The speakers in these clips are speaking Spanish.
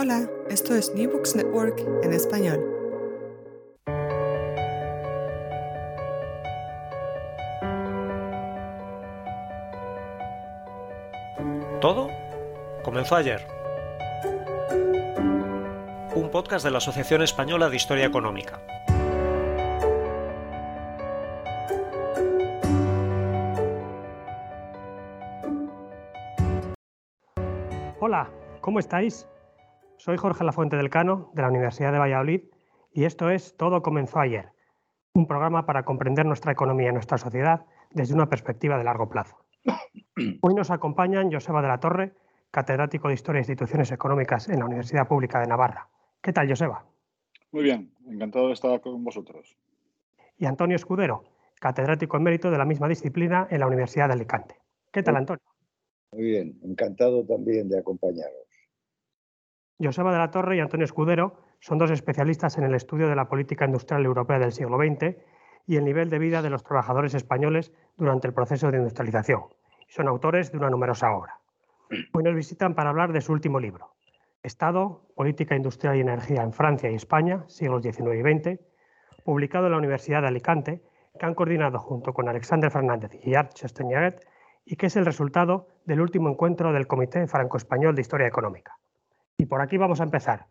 Hola, esto es New Books Network en español. Todo comenzó ayer. Un podcast de la Asociación Española de Historia Económica. Hola, ¿cómo estáis? Soy Jorge Lafuente del Cano, de la Universidad de Valladolid, y esto es Todo comenzó ayer, un programa para comprender nuestra economía y nuestra sociedad desde una perspectiva de largo plazo. Hoy nos acompañan Joseba de la Torre, catedrático de Historia e Instituciones Económicas en la Universidad Pública de Navarra. ¿Qué tal, Joseba? Muy bien, encantado de estar con vosotros. Y Antonio Escudero, catedrático en mérito de la misma disciplina en la Universidad de Alicante. ¿Qué tal, Antonio? Muy bien, encantado también de acompañaros. Joseba de la Torre y Antonio Escudero son dos especialistas en el estudio de la política industrial europea del siglo XX y el nivel de vida de los trabajadores españoles durante el proceso de industrialización. Son autores de una numerosa obra. Hoy nos visitan para hablar de su último libro, Estado, Política Industrial y Energía en Francia y España, siglos XIX y XX, publicado en la Universidad de Alicante, que han coordinado junto con Alexander Fernández y Art Chesteniaret y que es el resultado del último encuentro del Comité Franco-Español de Historia Económica. Y por aquí vamos a empezar.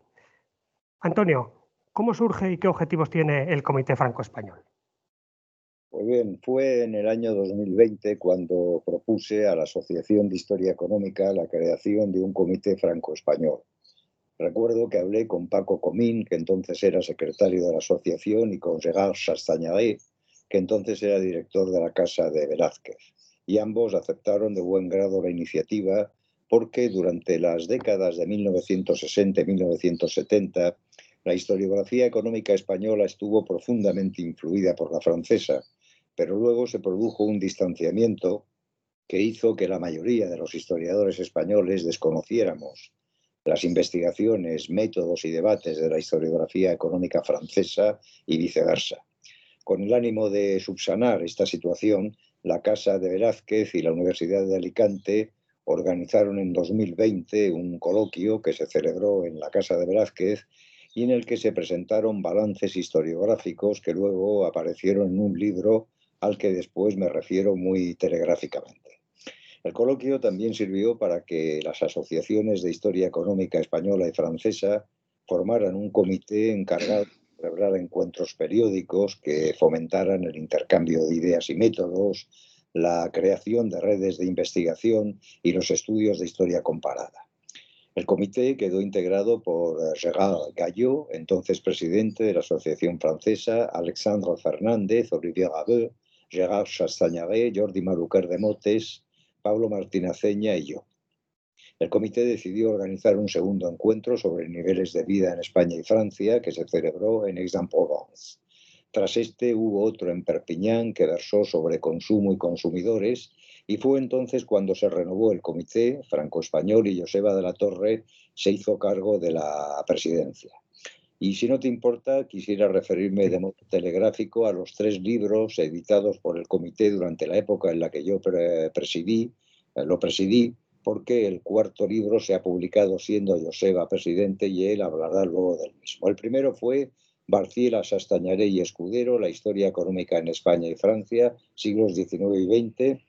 Antonio, ¿cómo surge y qué objetivos tiene el Comité Franco-Español? Pues bien, fue en el año 2020 cuando propuse a la Asociación de Historia Económica la creación de un comité franco-español. Recuerdo que hablé con Paco Comín, que entonces era secretario de la asociación, y con Gerard Chastañaré, que entonces era director de la Casa de Velázquez. Y ambos aceptaron de buen grado la iniciativa porque durante las décadas de 1960 y 1970 la historiografía económica española estuvo profundamente influida por la francesa, pero luego se produjo un distanciamiento que hizo que la mayoría de los historiadores españoles desconociéramos las investigaciones, métodos y debates de la historiografía económica francesa y viceversa. Con el ánimo de subsanar esta situación, la Casa de Velázquez y la Universidad de Alicante organizaron en 2020 un coloquio que se celebró en la Casa de Velázquez y en el que se presentaron balances historiográficos que luego aparecieron en un libro al que después me refiero muy telegráficamente. El coloquio también sirvió para que las asociaciones de historia económica española y francesa formaran un comité encargado de celebrar encuentros periódicos que fomentaran el intercambio de ideas y métodos, la creación de redes de investigación y los estudios de historia comparada. El comité quedó integrado por Gérard Gallot, entonces presidente de la Asociación Francesa, Alexandre Fernández, Olivier Rabeux, Gérard Chastañaré, Jordi Maluquer de Motes, Pablo Martinaceña y yo. El comité decidió organizar un segundo encuentro sobre niveles de vida en España y Francia que se celebró en Aix-en-Provence. Tras este hubo otro en Perpiñán que versó sobre consumo y consumidores y fue entonces cuando se renovó el comité franco-español y Joseba de la Torre se hizo cargo de la presidencia. Y si no te importa, quisiera referirme de modo telegráfico a los tres libros editados por el comité durante la época en la que yo presidí, lo presidí, porque el cuarto libro se ha publicado siendo Joseba presidente y él hablará luego del mismo. El primero fue Barciela, Sastañaré y Escudero, la historia económica en España y Francia, siglos XIX y XX.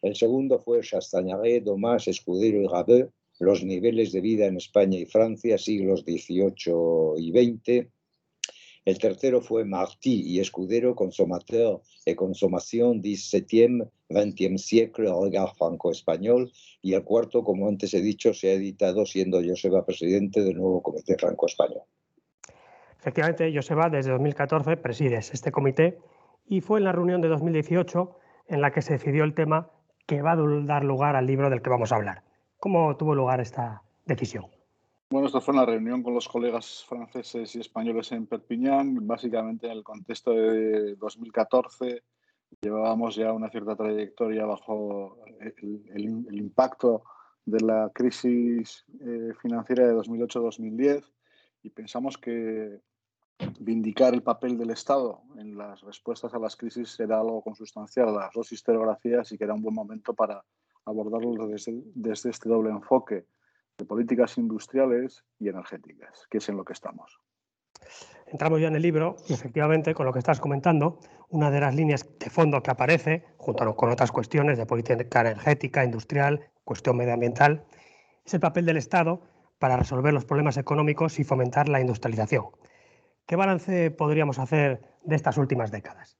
El segundo fue Chastañaré, Domás, Escudero y Rabeux, los niveles de vida en España y Francia, siglos XVIII y XX. El tercero fue Martí y Escudero, Consommateur et Consommation, XVIIe, XXe siècle, regard franco-español. Y el cuarto, como antes he dicho, se ha editado siendo Joseba presidente del nuevo Comité Franco-Español. Efectivamente, Joseba, desde 2014 presides este comité y fue en la reunión de 2018 en la que se decidió el tema que va a dar lugar al libro del que vamos a hablar. ¿Cómo tuvo lugar esta decisión? Bueno, esto fue una reunión con los colegas franceses y españoles en Perpiñán, básicamente en el contexto de 2014. Llevábamos ya una cierta trayectoria bajo el, impacto de la crisis eh, financiera de 2008-2010 y pensamos que vindicar el papel del Estado en las respuestas a las crisis era algo consustancial a las dos historiografías y que era un buen momento para abordarlo desde, este doble enfoque de políticas industriales y energéticas, que es en lo que estamos. Entramos ya en el libro y efectivamente, con lo que estás comentando, una de las líneas de fondo que aparece, junto con otras cuestiones de política energética, industrial, cuestión medioambiental, es el papel del Estado para resolver los problemas económicos y fomentar la industrialización. ¿Qué balance podríamos hacer de estas últimas décadas?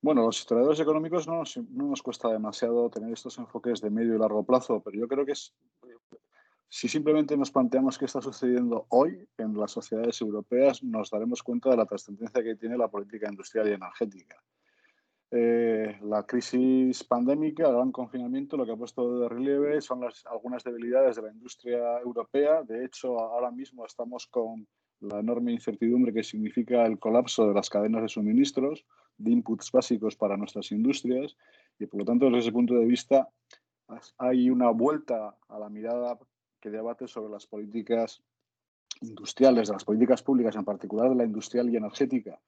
Bueno, los historiadores económicos no nos, cuesta demasiado tener estos enfoques de medio y largo plazo, pero yo creo que es, si simplemente nos planteamos qué está sucediendo hoy en las sociedades europeas, nos daremos cuenta de la trascendencia que tiene la política industrial y energética. Eh, la crisis pandémica, el gran confinamiento, lo que ha puesto de relieve son las, algunas debilidades de la industria europea. De hecho, ahora mismo estamos con la enorme incertidumbre que significa el colapso de las cadenas de suministros de inputs básicos para nuestras industrias y por lo tanto desde ese punto de vista hay una vuelta a la mirada que debate sobre las políticas industriales, de las políticas públicas, en particular de la industrial y energética.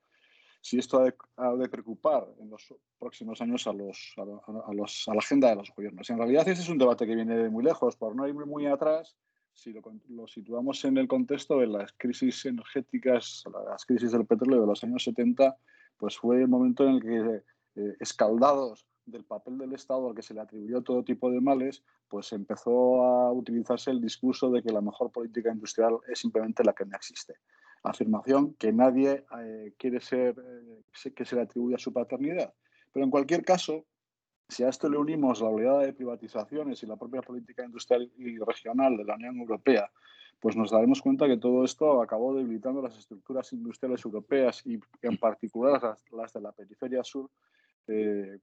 Si esto ha de, preocupar en los próximos años a, los, a, los, a, la agenda de los gobiernos. En realidad ese es un debate que viene de muy lejos, por no ir muy atrás, si lo, lo, situamos en el contexto de las crisis energéticas, las crisis del petróleo de los años 70, pues fue el momento en el que, eh, escaldados del papel del Estado al que se le atribuyó todo tipo de males, pues empezó a utilizarse el discurso de que la mejor política industrial es simplemente la que no existe. Afirmación que nadie eh, quiere ser, eh, que se le atribuya su paternidad. Pero en cualquier caso, si a esto le unimos la oleada de privatizaciones y la propia política industrial y regional de la Unión Europea, pues nos daremos cuenta que todo esto acabó debilitando las estructuras industriales europeas y en particular las, de la periferia sur eh,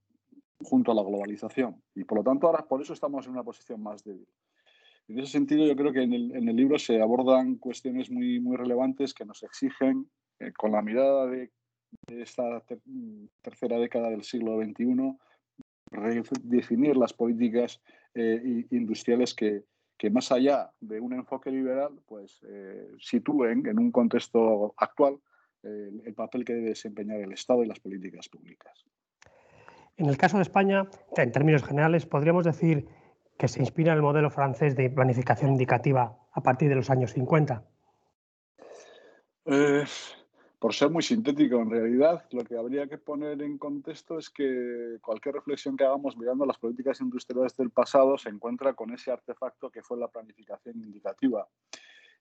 junto a la globalización. Y por lo tanto ahora por eso estamos en una posición más débil. En ese sentido yo creo que en el, libro se abordan cuestiones muy, muy relevantes que nos exigen, eh, con la mirada de, esta tercera década del siglo XXI, redefinir las políticas eh, industriales que, que más allá de un enfoque liberal, pues eh, sitúen en un contexto actual eh, el papel que debe desempeñar el Estado y las políticas públicas. En el caso de España, en términos generales, podríamos decir que se inspira en el modelo francés de planificación indicativa a partir de los años 50. Por ser muy sintético, en realidad lo que habría que poner en contexto es que cualquier reflexión que hagamos mirando las políticas industriales del pasado se encuentra con ese artefacto que fue la planificación indicativa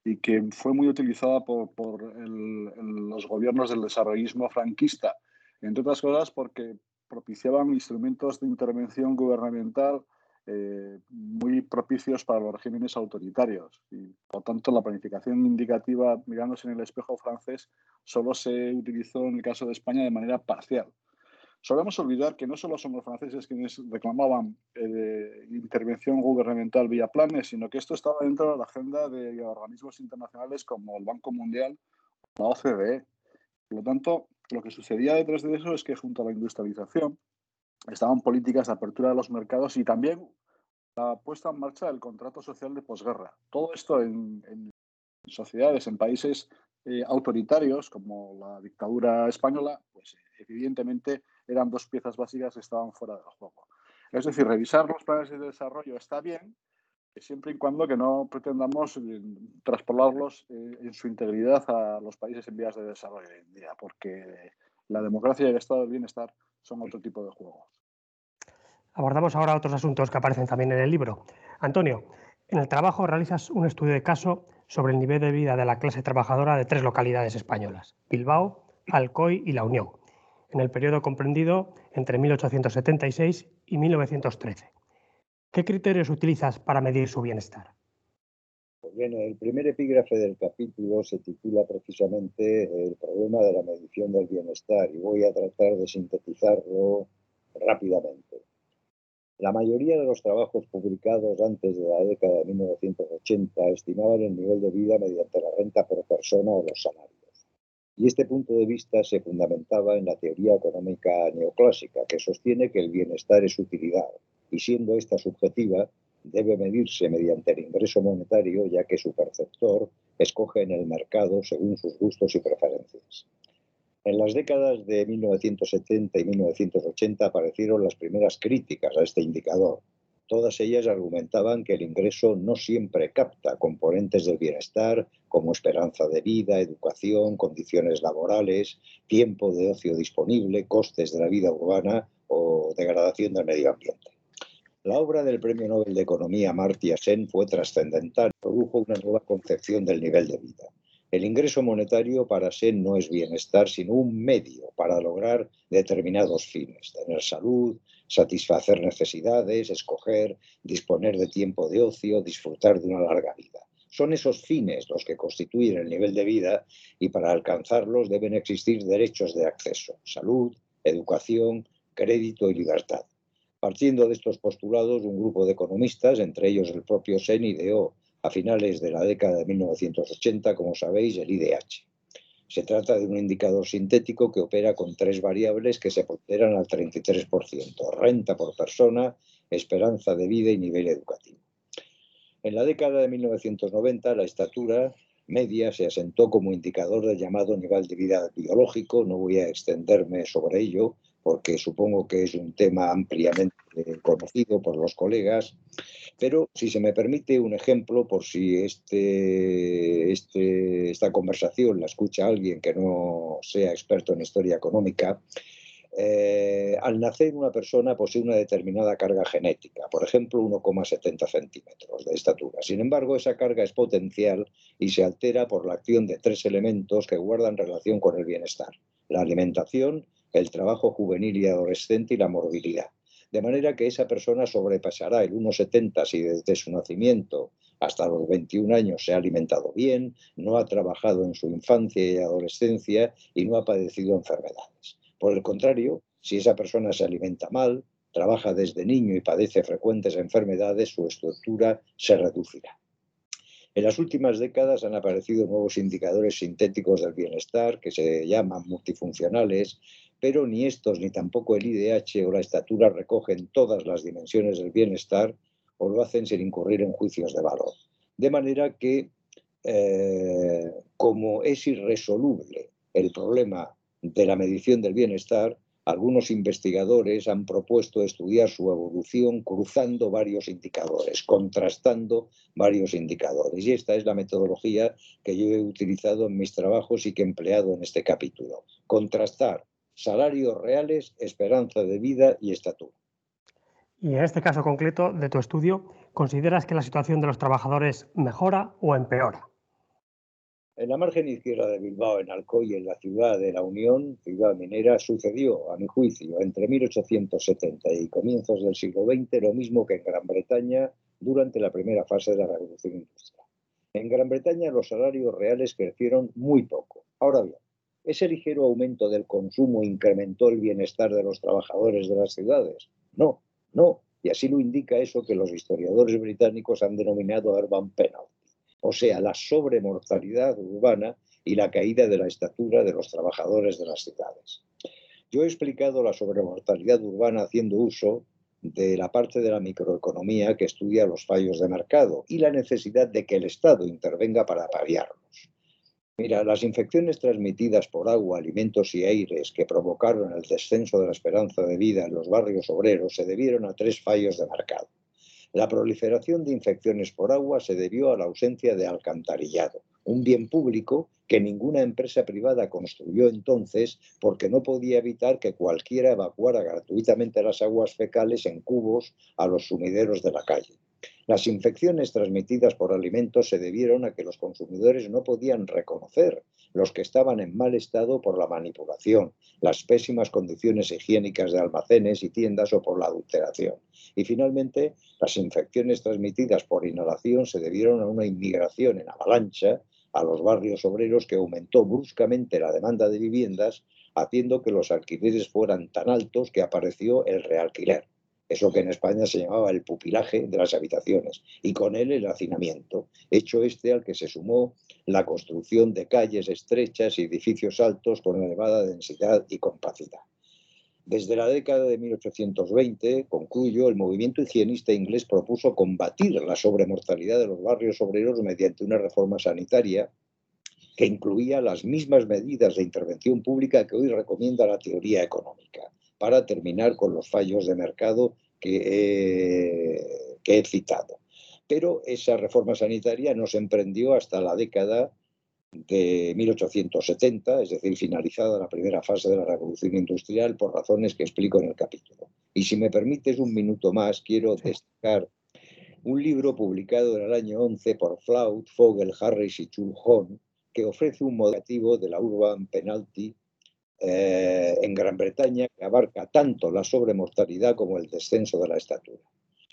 y que fue muy utilizada por, los gobiernos del desarrollismo franquista, entre otras cosas porque propiciaban instrumentos de intervención gubernamental eh, muy propicios para los regímenes autoritarios. Y, por tanto, la planificación indicativa, mirándose en el espejo francés, solo se utilizó en el caso de España de manera parcial. Solemos olvidar que no solo son los franceses quienes reclamaban eh, intervención gubernamental vía planes, sino que esto estaba dentro de la agenda de organismos internacionales como el Banco Mundial o la OCDE. Por lo tanto, lo que sucedía detrás de eso es que junto a la industrialización estaban políticas de apertura de los mercados y también la puesta en marcha del contrato social de posguerra. Todo esto en, sociedades, en países eh, autoritarios como la dictadura española, pues evidentemente eran dos piezas básicas que estaban fuera del juego. Es decir, revisar los planes de desarrollo está bien, siempre y cuando que no pretendamos eh, traspolarlos eh, en su integridad a los países en vías de desarrollo hoy en día, porque la democracia y el estado del bienestar son otro tipo de juegos. Abordamos ahora otros asuntos que aparecen también en el libro. Antonio, en el trabajo realizas un estudio de caso sobre el nivel de vida de la clase trabajadora de tres localidades españolas, Bilbao, Alcoy y La Unión, en el periodo comprendido entre 1876 y 1913. ¿Qué criterios utilizas para medir su bienestar? Bien, el primer epígrafe del capítulo se titula precisamente El problema de la medición del bienestar y voy a tratar de sintetizarlo rápidamente. La mayoría de los trabajos publicados antes de la década de 1980 estimaban el nivel de vida mediante la renta por persona o los salarios. Y este punto de vista se fundamentaba en la teoría económica neoclásica, que sostiene que el bienestar es utilidad, y siendo esta subjetiva, debe medirse mediante el ingreso monetario, ya que su perceptor escoge en el mercado según sus gustos y preferencias. En las décadas de 1970 y 1980 aparecieron las primeras críticas a este indicador. Todas ellas argumentaban que el ingreso no siempre capta componentes del bienestar como esperanza de vida, educación, condiciones laborales, tiempo de ocio disponible, costes de la vida urbana o degradación del medio ambiente. La obra del Premio Nobel de Economía Amartya Sen fue trascendental, produjo una nueva concepción del nivel de vida. El ingreso monetario para Sen no es bienestar, sino un medio para lograr determinados fines, tener salud, satisfacer necesidades, escoger, disponer de tiempo de ocio, disfrutar de una larga vida. Son esos fines los que constituyen el nivel de vida y para alcanzarlos deben existir derechos de acceso, salud, educación, crédito y libertad. Partiendo de estos postulados, un grupo de economistas, entre ellos el propio Sen, ideó a finales de la década de 1980, como sabéis, el IDH. Se trata de un indicador sintético que opera con tres variables que se ponderan al 33%, renta por persona, esperanza de vida y nivel educativo. En la década de 1990, la estatura media se asentó como indicador del llamado nivel de vida biológico. No voy a extenderme sobre ello, porque supongo que es un tema ampliamente conocido por los colegas, pero si se me permite un ejemplo, por si este, este, esta conversación la escucha alguien que no sea experto en historia económica, eh, al nacer una persona posee una determinada carga genética, por ejemplo 1,70 centímetros de estatura. Sin embargo, esa carga es potencial y se altera por la acción de tres elementos que guardan relación con el bienestar. La alimentación, el trabajo juvenil y adolescente y la morbilidad. De manera que esa persona sobrepasará el 1,70 si desde su nacimiento hasta los 21 años se ha alimentado bien, no ha trabajado en su infancia y adolescencia y no ha padecido enfermedades. Por el contrario, si esa persona se alimenta mal, trabaja desde niño y padece frecuentes enfermedades, su estructura se reducirá. En las últimas décadas han aparecido nuevos indicadores sintéticos del bienestar que se llaman multifuncionales, pero ni estos ni tampoco el IDH o la estatura recogen todas las dimensiones del bienestar o lo hacen sin incurrir en juicios de valor. De manera que, eh, como es irresoluble el problema de la medición del bienestar, algunos investigadores han propuesto estudiar su evolución cruzando varios indicadores, contrastando varios indicadores. Y esta es la metodología que yo he utilizado en mis trabajos y que he empleado en este capítulo. Contrastar salarios reales, esperanza de vida y estatura. Y en este caso concreto de tu estudio, ¿consideras que la situación de los trabajadores mejora o empeora? En la margen izquierda de Bilbao, en Alcoy, en la ciudad de la Unión, ciudad minera, sucedió, a mi juicio, entre 1870 y comienzos del siglo XX, lo mismo que en Gran Bretaña durante la primera fase de la Revolución Industrial. En Gran Bretaña los salarios reales crecieron muy poco. Ahora bien, ¿ese ligero aumento del consumo incrementó el bienestar de los trabajadores de las ciudades? No, no. Y así lo indica eso que los historiadores británicos han denominado urban penalty o sea, la sobremortalidad urbana y la caída de la estatura de los trabajadores de las ciudades. Yo he explicado la sobremortalidad urbana haciendo uso de la parte de la microeconomía que estudia los fallos de mercado y la necesidad de que el Estado intervenga para paliarlos. Mira, las infecciones transmitidas por agua, alimentos y aires que provocaron el descenso de la esperanza de vida en los barrios obreros se debieron a tres fallos de mercado. La proliferación de infecciones por agua se debió a la ausencia de alcantarillado, un bien público que ninguna empresa privada construyó entonces porque no podía evitar que cualquiera evacuara gratuitamente las aguas fecales en cubos a los sumideros de la calle. Las infecciones transmitidas por alimentos se debieron a que los consumidores no podían reconocer los que estaban en mal estado por la manipulación, las pésimas condiciones higiénicas de almacenes y tiendas o por la adulteración. Y finalmente, las infecciones transmitidas por inhalación se debieron a una inmigración en avalancha a los barrios obreros que aumentó bruscamente la demanda de viviendas, haciendo que los alquileres fueran tan altos que apareció el realquiler. Eso que en España se llamaba el pupilaje de las habitaciones, y con él el hacinamiento, hecho este al que se sumó la construcción de calles estrechas y edificios altos con elevada densidad y compacidad. Desde la década de 1820, concluyo, el movimiento higienista inglés propuso combatir la sobremortalidad de los barrios obreros mediante una reforma sanitaria que incluía las mismas medidas de intervención pública que hoy recomienda la teoría económica para terminar con los fallos de mercado que he, citado. Pero esa reforma sanitaria no se emprendió hasta la década de 1870, es decir, finalizada la primera fase de la revolución industrial por razones que explico en el capítulo. Y si me permites un minuto más, quiero destacar un libro publicado en el año 11 por Flaut, Fogel, Harris y Chulhon, que ofrece un modelo de la Urban Penalty eh, en Gran Bretaña que abarca tanto la sobremortalidad como el descenso de la estatura.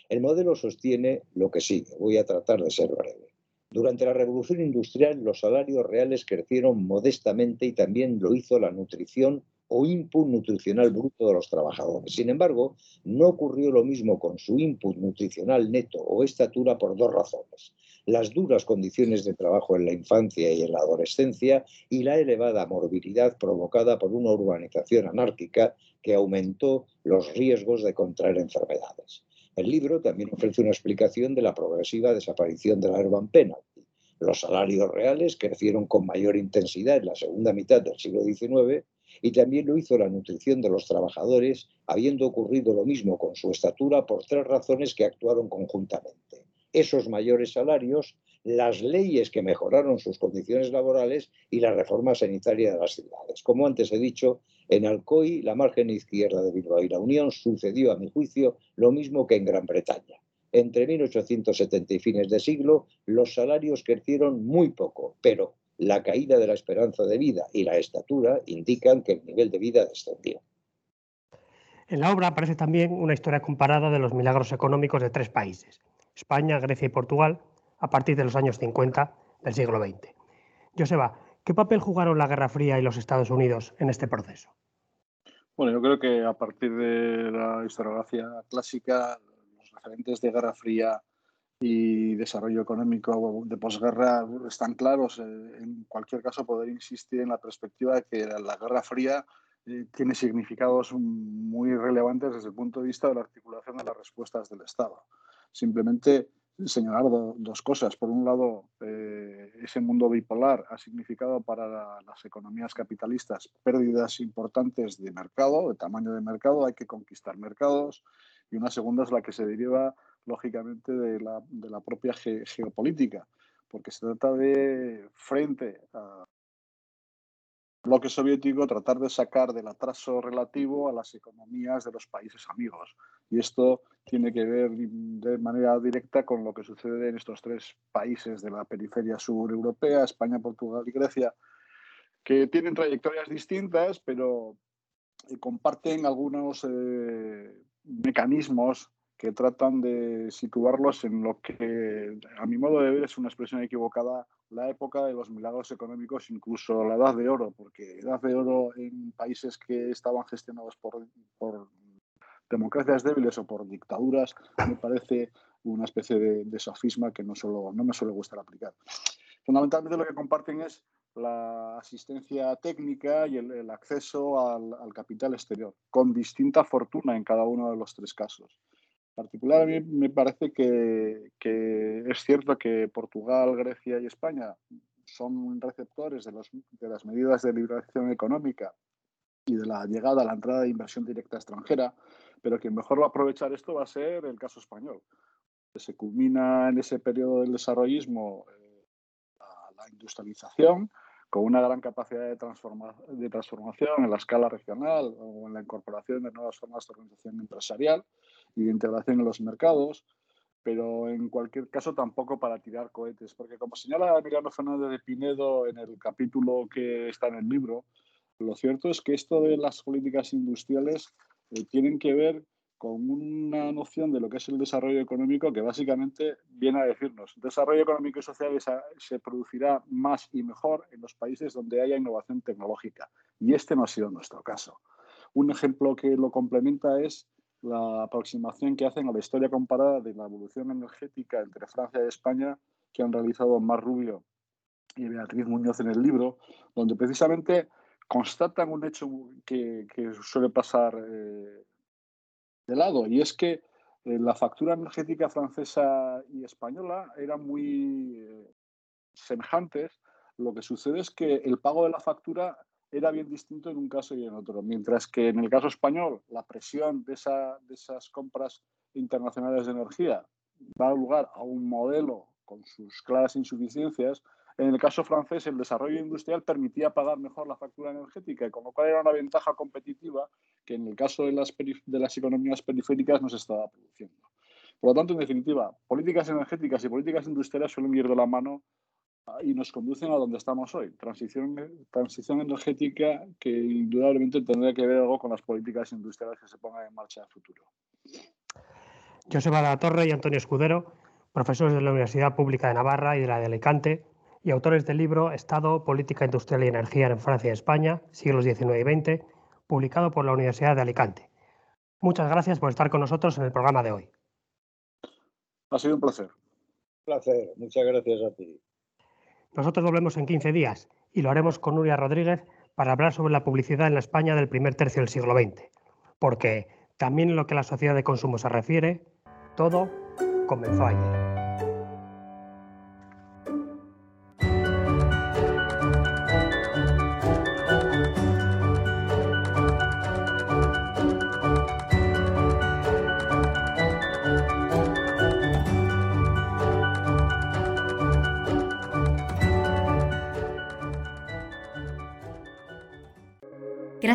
El modelo sostiene lo que sigue. Voy a tratar de ser breve. Durante la revolución industrial los salarios reales crecieron modestamente y también lo hizo la nutrición o input nutricional bruto de los trabajadores. Sin embargo, no ocurrió lo mismo con su input nutricional neto o estatura por dos razones las duras condiciones de trabajo en la infancia y en la adolescencia y la elevada morbilidad provocada por una urbanización anárquica que aumentó los riesgos de contraer enfermedades. El libro también ofrece una explicación de la progresiva desaparición de la urban penalty. Los salarios reales crecieron con mayor intensidad en la segunda mitad del siglo XIX y también lo hizo la nutrición de los trabajadores, habiendo ocurrido lo mismo con su estatura por tres razones que actuaron conjuntamente esos mayores salarios, las leyes que mejoraron sus condiciones laborales y la reforma sanitaria de las ciudades. Como antes he dicho, en Alcoy, la margen izquierda de Bilbao y la Unión sucedió, a mi juicio, lo mismo que en Gran Bretaña. Entre 1870 y fines de siglo, los salarios crecieron muy poco, pero la caída de la esperanza de vida y la estatura indican que el nivel de vida descendió. En la obra aparece también una historia comparada de los milagros económicos de tres países, España, Grecia y Portugal a partir de los años 50 del siglo XX. Joseba, ¿qué papel jugaron la Guerra Fría y los Estados Unidos en este proceso? Bueno, yo creo que a partir de la historiografía clásica, los referentes de Guerra Fría y desarrollo económico de posguerra están claros. Eh, en cualquier caso, poder insistir en la perspectiva de que la Guerra Fría eh, tiene significados muy relevantes desde el punto de vista de la articulación de las respuestas del Estado simplemente señalar dos cosas. Por un lado, eh, ese mundo bipolar ha significado para las economías capitalistas pérdidas importantes de mercado, de tamaño de mercado, hay que conquistar mercados. Y una segunda es la que se deriva, lógicamente, de la, de la propia geopolítica, porque se trata de, frente a bloque soviético tratar de sacar del atraso relativo a las economías de los países amigos. Y esto tiene que ver de manera directa con lo que sucede en estos tres países de la periferia sur europea, España, Portugal y Grecia, que tienen trayectorias distintas, pero eh, comparten algunos eh, mecanismos que tratan de situarlos en lo que, a mi modo de ver, es una expresión equivocada, la época de los milagros económicos, incluso la edad de oro, porque edad de oro en países que estaban gestionados por, por democracias débiles o por dictaduras, me parece una especie de, sofisma que no, solo, no me suele gustar aplicar. Fundamentalmente lo que comparten es la asistencia técnica y el, acceso al, al, capital exterior, con distinta fortuna en cada uno de los tres casos particular, a mí me parece que, es cierto que Portugal, Grecia y España son receptores de, de las medidas de liberación económica y de la llegada a la entrada de inversión directa extranjera, pero quien mejor va a aprovechar esto va a ser el caso español. Se culmina en ese periodo del desarrollismo eh, la, industrialización, con una gran capacidad de, transformación en la escala regional o en la incorporación de nuevas formas de organización empresarial y de integración en los mercados, pero en cualquier caso tampoco para tirar cohetes, porque como señala Emiliano Fernández de Pinedo en el capítulo que está en el libro, lo cierto es que esto de las políticas industriales eh, tienen que ver con una noción de lo que es el desarrollo económico que básicamente viene a decirnos, desarrollo económico y social se producirá más y mejor en los países donde haya innovación tecnológica. Y este no ha sido nuestro caso. Un ejemplo que lo complementa es la aproximación que hacen a la historia comparada de la evolución energética entre Francia y España que han realizado Mar Rubio y Beatriz Muñoz en el libro, donde precisamente constatan un hecho que, suele pasar eh, de lado, y es que eh, la factura energética francesa y española eran muy eh, semejantes. Lo que sucede es que el pago de la factura era bien distinto en un caso y en otro, mientras que en el caso español la presión de, de esas compras internacionales de energía da lugar a un modelo con sus claras insuficiencias, en el caso francés, el desarrollo industrial permitía pagar mejor la factura energética, con lo cual era una ventaja competitiva que en el caso de las, economías periféricas no se estaba produciendo. Por lo tanto, en definitiva, políticas energéticas y políticas industriales suelen ir de la mano y nos conducen a donde estamos hoy. Transición, energética que indudablemente tendría que ver algo con las políticas industriales que se pongan en marcha en el futuro. Joseba de la Torre y Antonio Escudero, profesores de la Universidad Pública de Navarra y de la de Alicante, y autores del libro Estado, Política Industrial y Energía en Francia y España, siglos XIX y XX, publicado por la Universidad de Alicante. Muchas gracias por estar con nosotros en el programa de hoy. Ha sido un placer. Un placer, muchas gracias a ti. Nosotros volvemos en 15 días y lo haremos con Nuria Rodríguez para hablar sobre la publicidad en la España del primer tercio del siglo XX, porque también en lo que a la sociedad de consumo se refiere, todo comenzó ayer.